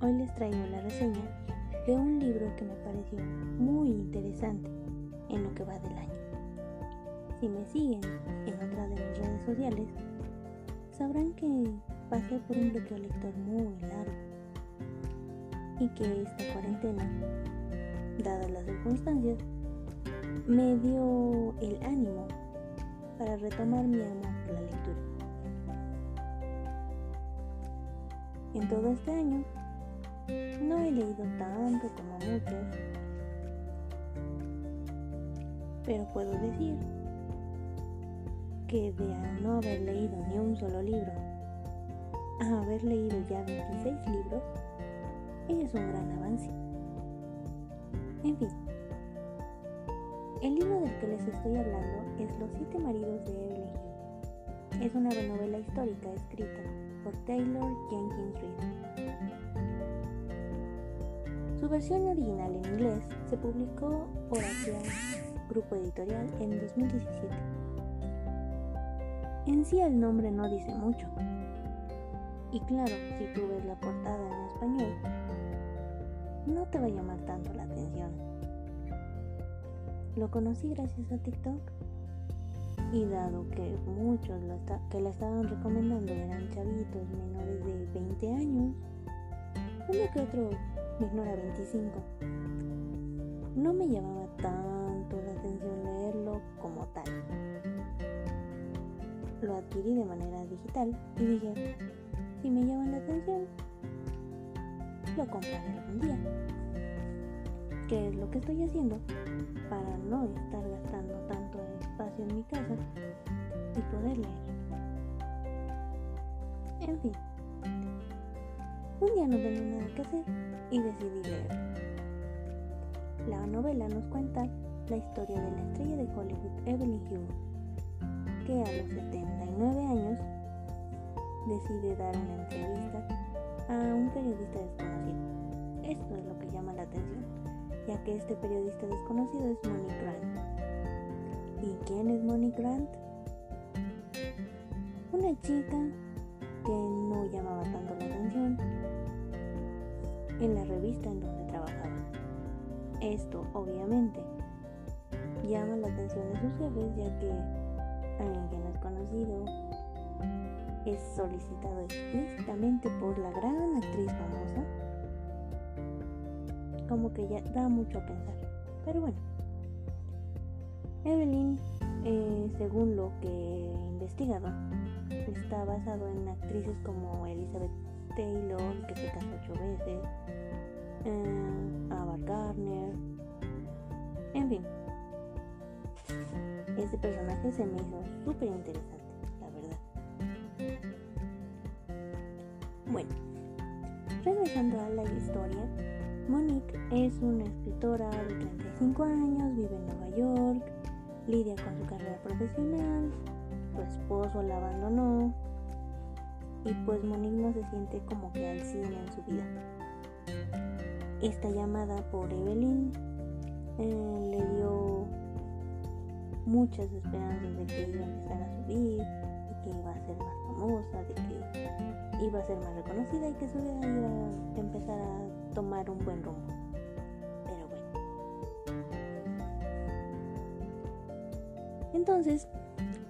Hoy les traigo la reseña de un libro que me pareció muy interesante en lo que va del año. Si me siguen en otra de mis redes sociales, sabrán que pasé por un bloqueo lector muy largo y que esta cuarentena, dadas las circunstancias, me dio el ánimo para retomar mi amor por la lectura. En todo este año no he leído tanto como muchos, pero puedo decir que de no haber leído ni un solo libro a haber leído ya 26 libros, es un gran avance. En fin, el libro del que les estoy hablando es Los siete maridos de Evelyn. Es una novela histórica escrita por Taylor Jenkins Reid. Su versión original en inglés se publicó por Asia Grupo Editorial en 2017. En sí el nombre no dice mucho. Y claro, si tú ves la portada en español, no te va a llamar tanto la atención. Lo conocí gracias a TikTok y dado que muchos que la estaban recomendando eran chavitos menores de 20 años, uno que otro menor a 25, no me llamaba tanto la atención leerlo como tal. Lo adquirí de manera digital y dije, si me llama la atención, lo compraré algún día. ¿Qué es lo que estoy haciendo para no estar gastando tanto espacio en mi casa y poder leer? En fin, un día no tenía nada que hacer y decidí leer. La novela nos cuenta la historia de la estrella de Hollywood Evelyn Hugo, que a los 79 años decide dar una entrevista a un periodista desconocido. Esto es lo que llama la atención ya que este periodista desconocido es Monique Grant. ¿Y quién es Monique Grant? Una chica que no llamaba tanto la atención en la revista en donde trabajaba. Esto, obviamente, llama la atención de sus jefes ya que alguien que no es conocido es solicitado explícitamente por la gran actriz famosa como que ya da mucho a pensar. Pero bueno, Evelyn, eh, según lo que he investigado, está basado en actrices como Elizabeth Taylor, que se casó ocho veces, eh, Ava Gardner, en fin. Este personaje se me hizo súper interesante, la verdad. Bueno, regresando a la historia, Monique es una escritora de 35 años, vive en Nueva York, lidia con su carrera profesional, su esposo la abandonó y pues Monique no se siente como que al 100 en su vida. Esta llamada por Evelyn eh, le dio muchas esperanzas de que iba a empezar a subir, de que iba a ser más famosa, iba a ser más reconocida y que su vida iba a empezar a tomar un buen rumbo. Pero bueno. Entonces,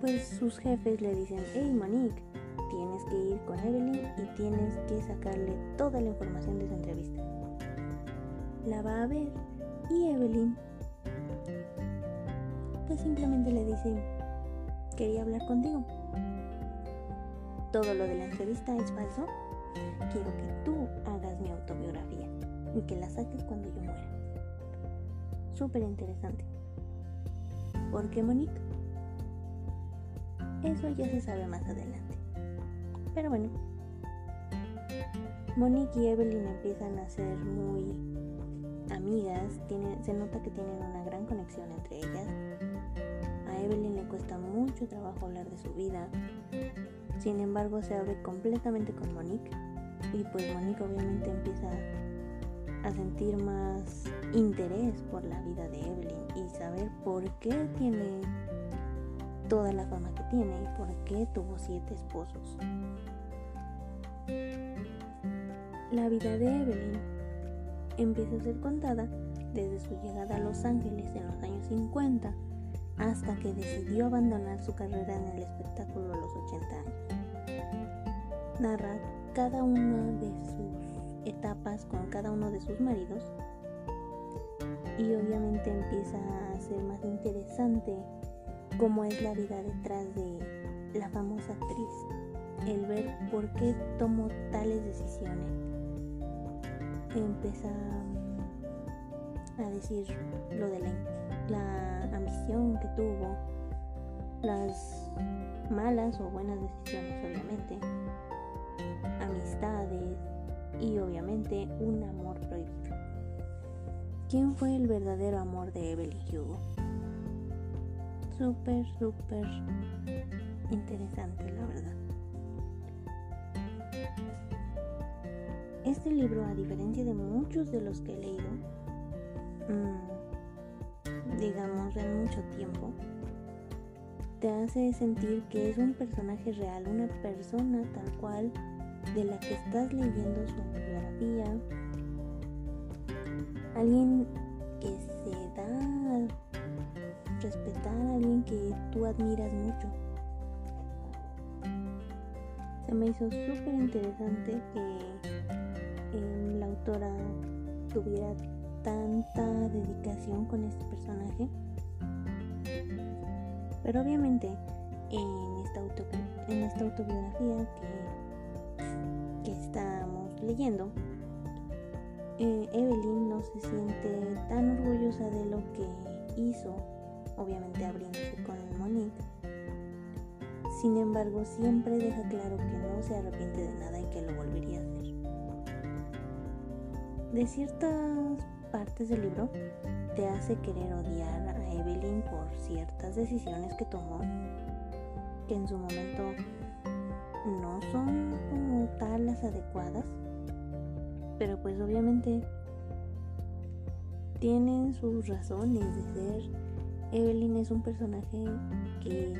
pues sus jefes le dicen, hey Monique, tienes que ir con Evelyn y tienes que sacarle toda la información de esa entrevista. La va a ver y Evelyn pues simplemente le dice, quería hablar contigo. Todo lo de la entrevista es falso. Quiero que tú hagas mi autobiografía y que la saques cuando yo muera. Súper interesante. ¿Por qué Monique? Eso ya se sabe más adelante. Pero bueno, Monique y Evelyn empiezan a ser muy amigas, se nota que tienen una gran conexión entre ellas. A Evelyn le cuesta mucho trabajo hablar de su vida, sin embargo se abre completamente con Monique y pues Monique obviamente empieza a sentir más interés por la vida de Evelyn y saber por qué tiene toda la fama que tiene y por qué tuvo siete esposos. La vida de Evelyn empieza a ser contada desde su llegada a Los Ángeles en los años 50 hasta que decidió abandonar su carrera en el espectáculo a los 80 años. Narra cada una de sus etapas con cada uno de sus maridos y obviamente empieza a ser más interesante cómo es la vida detrás de la famosa actriz, el ver por qué tomó tales decisiones. Empieza a decir lo de la, ambición que tuvo, las malas o buenas decisiones obviamente, amistades y obviamente un amor prohibido. ¿Quién fue el verdadero amor de Evelyn Hugo? Súper, súper interesante la verdad. Este libro, a diferencia de muchos de los que he leído, Mm, digamos, en mucho tiempo, te hace sentir que es un personaje real, una persona tal cual de la que estás leyendo su biografía, alguien que se da a respetar, alguien que tú admiras mucho. Se me hizo súper interesante que la autora tuviera tanta dedicación con este personaje. Pero obviamente en esta, en esta autobiografía que, que estamos leyendo, eh, Evelyn no se siente tan orgullosa de lo que hizo, obviamente abriéndose con Monique. Sin embargo, siempre deja claro que no se arrepiente de nada y que lo volvería a hacer. De ciertas partes del libro te hace querer odiar a Evelyn por ciertas decisiones que tomó que en su momento no son como tal las adecuadas pero pues obviamente tienen sus razones de ser. Evelyn es un personaje que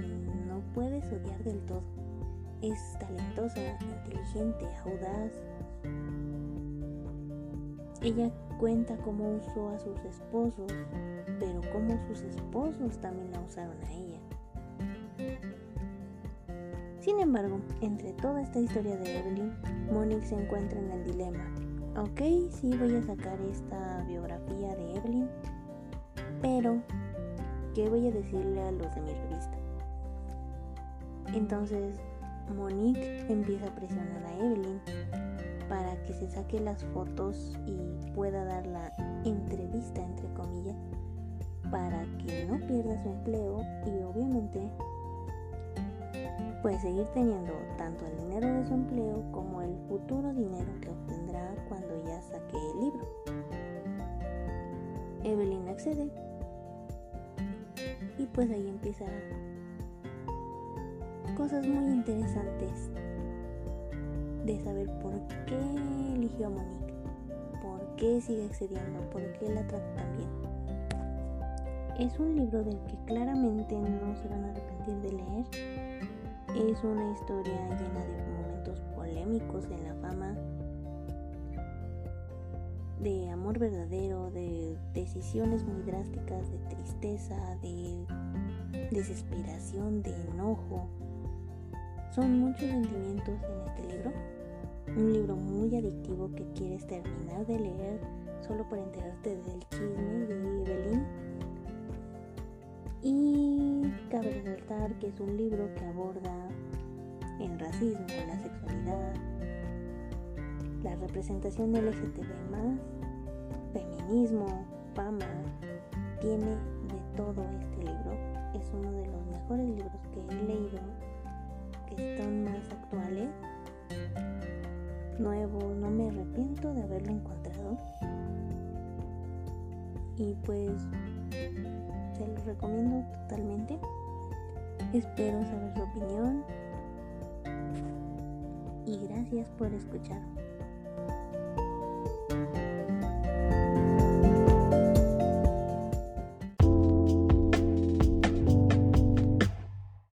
no puedes odiar del todo. Es talentosa, inteligente, audaz ella cuenta cómo usó a sus esposos, pero cómo sus esposos también la usaron a ella. Sin embargo, entre toda esta historia de Evelyn, Monique se encuentra en el dilema. Ok, sí voy a sacar esta biografía de Evelyn, pero ¿qué voy a decirle a los de mi revista? Entonces, Monique empieza a presionar a Evelyn para que se saque las fotos y pueda dar la entrevista entre comillas para que no pierda su empleo y obviamente puede seguir teniendo tanto el dinero de su empleo como el futuro dinero que obtendrá cuando ya saque el libro. Evelyn accede y pues ahí empieza cosas muy interesantes de saber por qué eligió a Monique, por qué sigue accediendo, por qué la trata tan bien. Es un libro del que claramente no se van a arrepentir de leer. Es una historia llena de momentos polémicos en la fama, de amor verdadero, de decisiones muy drásticas, de tristeza, de desesperación, de enojo. Son muchos sentimientos en este libro un libro muy adictivo que quieres terminar de leer solo por enterarte del chisme de Evelyn. Y cabe resaltar que es un libro que aborda el racismo, la sexualidad, la representación LGTB, feminismo, fama. Tiene de todo este libro. Es uno de los mejores libros que he leído que están más actuales nuevo, no me arrepiento de haberlo encontrado. Y pues se lo recomiendo totalmente. Espero saber su opinión. Y gracias por escuchar.